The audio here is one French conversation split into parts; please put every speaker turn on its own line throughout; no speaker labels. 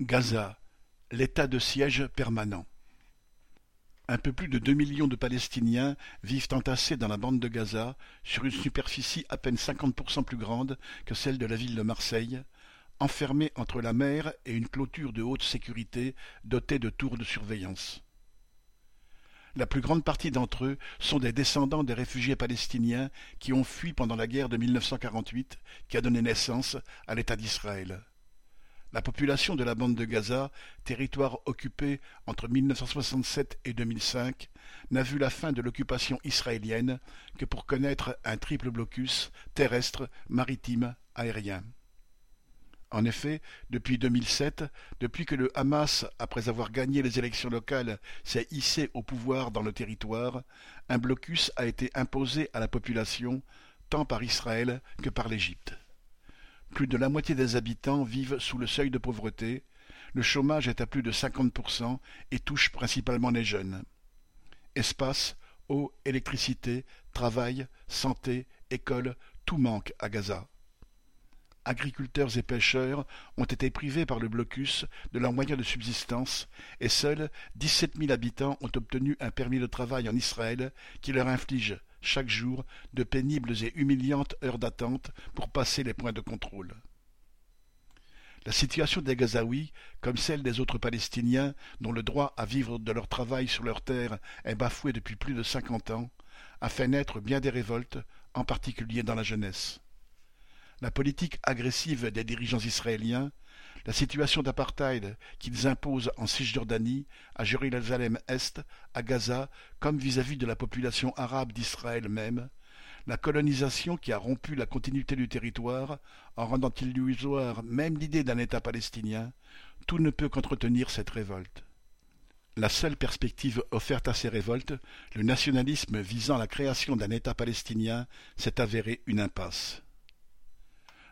Gaza, l'état de siège permanent. Un peu plus de deux millions de Palestiniens vivent entassés dans la bande de Gaza, sur une superficie à peine cinquante pour cent plus grande que celle de la ville de Marseille, enfermés entre la mer et une clôture de haute sécurité dotée de tours de surveillance. La plus grande partie d'entre eux sont des descendants des réfugiés palestiniens qui ont fui pendant la guerre de 1948 qui a donné naissance à l'État d'Israël. La population de la bande de Gaza, territoire occupé entre 1967 et 2005, n'a vu la fin de l'occupation israélienne que pour connaître un triple blocus terrestre, maritime, aérien. En effet, depuis 2007, depuis que le Hamas, après avoir gagné les élections locales, s'est hissé au pouvoir dans le territoire, un blocus a été imposé à la population, tant par Israël que par l'Égypte. Plus de la moitié des habitants vivent sous le seuil de pauvreté, le chômage est à plus de 50% et touche principalement les jeunes. Espace, eau, électricité, travail, santé, école, tout manque à Gaza. Agriculteurs et pêcheurs ont été privés par le blocus de leurs moyens de subsistance et seuls dix-sept mille habitants ont obtenu un permis de travail en Israël qui leur inflige chaque jour de pénibles et humiliantes heures d'attente pour passer les points de contrôle. La situation des Gazaouis, comme celle des autres Palestiniens, dont le droit à vivre de leur travail sur leur terre est bafoué depuis plus de cinquante ans, a fait naître bien des révoltes, en particulier dans la jeunesse. La politique agressive des dirigeants israéliens, la situation d'apartheid qu'ils imposent en Cisjordanie, à Jérusalem-Est, à Gaza, comme vis-à-vis de la population arabe d'Israël même, la colonisation qui a rompu la continuité du territoire en rendant illusoire même l'idée d'un État palestinien, tout ne peut qu'entretenir cette révolte. La seule perspective offerte à ces révoltes, le nationalisme visant la création d'un État palestinien, s'est avéré une impasse.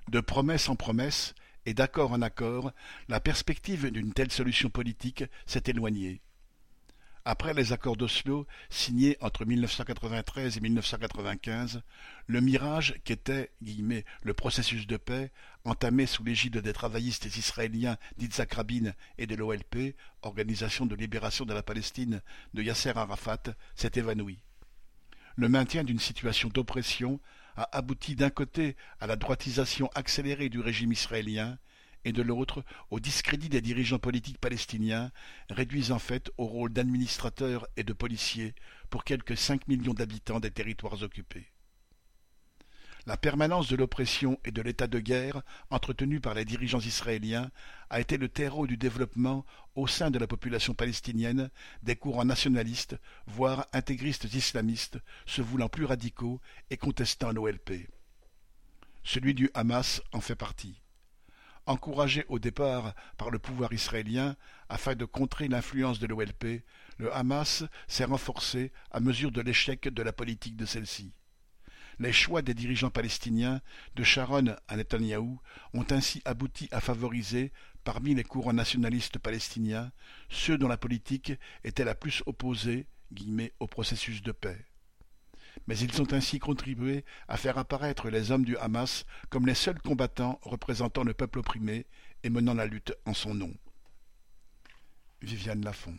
De promesse en promesse, d'accord en accord, la perspective d'une telle solution politique s'est éloignée. Après les accords d'Oslo, signés entre 1993 et 1995, le mirage qu'était le processus de paix, entamé sous l'égide des travaillistes israéliens d'Itzhak Rabin et de l'OLP, Organisation de libération de la Palestine de Yasser Arafat, s'est évanoui. Le maintien d'une situation d'oppression a abouti d'un côté à la droitisation accélérée du régime israélien et de l'autre au discrédit des dirigeants politiques palestiniens, réduits en fait au rôle d'administrateurs et de policiers pour quelques cinq millions d'habitants des territoires occupés. La permanence de l'oppression et de l'état de guerre entretenu par les dirigeants israéliens a été le terreau du développement au sein de la population palestinienne des courants nationalistes, voire intégristes islamistes, se voulant plus radicaux et contestant l'OLP. Celui du Hamas en fait partie. Encouragé au départ par le pouvoir israélien afin de contrer l'influence de l'OLP, le Hamas s'est renforcé à mesure de l'échec de la politique de celle-ci. Les choix des dirigeants palestiniens, de Sharon à Netanyahou, ont ainsi abouti à favoriser, parmi les courants nationalistes palestiniens, ceux dont la politique était la plus opposée guillemets, au processus de paix. Mais ils ont ainsi contribué à faire apparaître les hommes du Hamas comme les seuls combattants représentant le peuple opprimé et menant la lutte en son nom. Viviane Lafont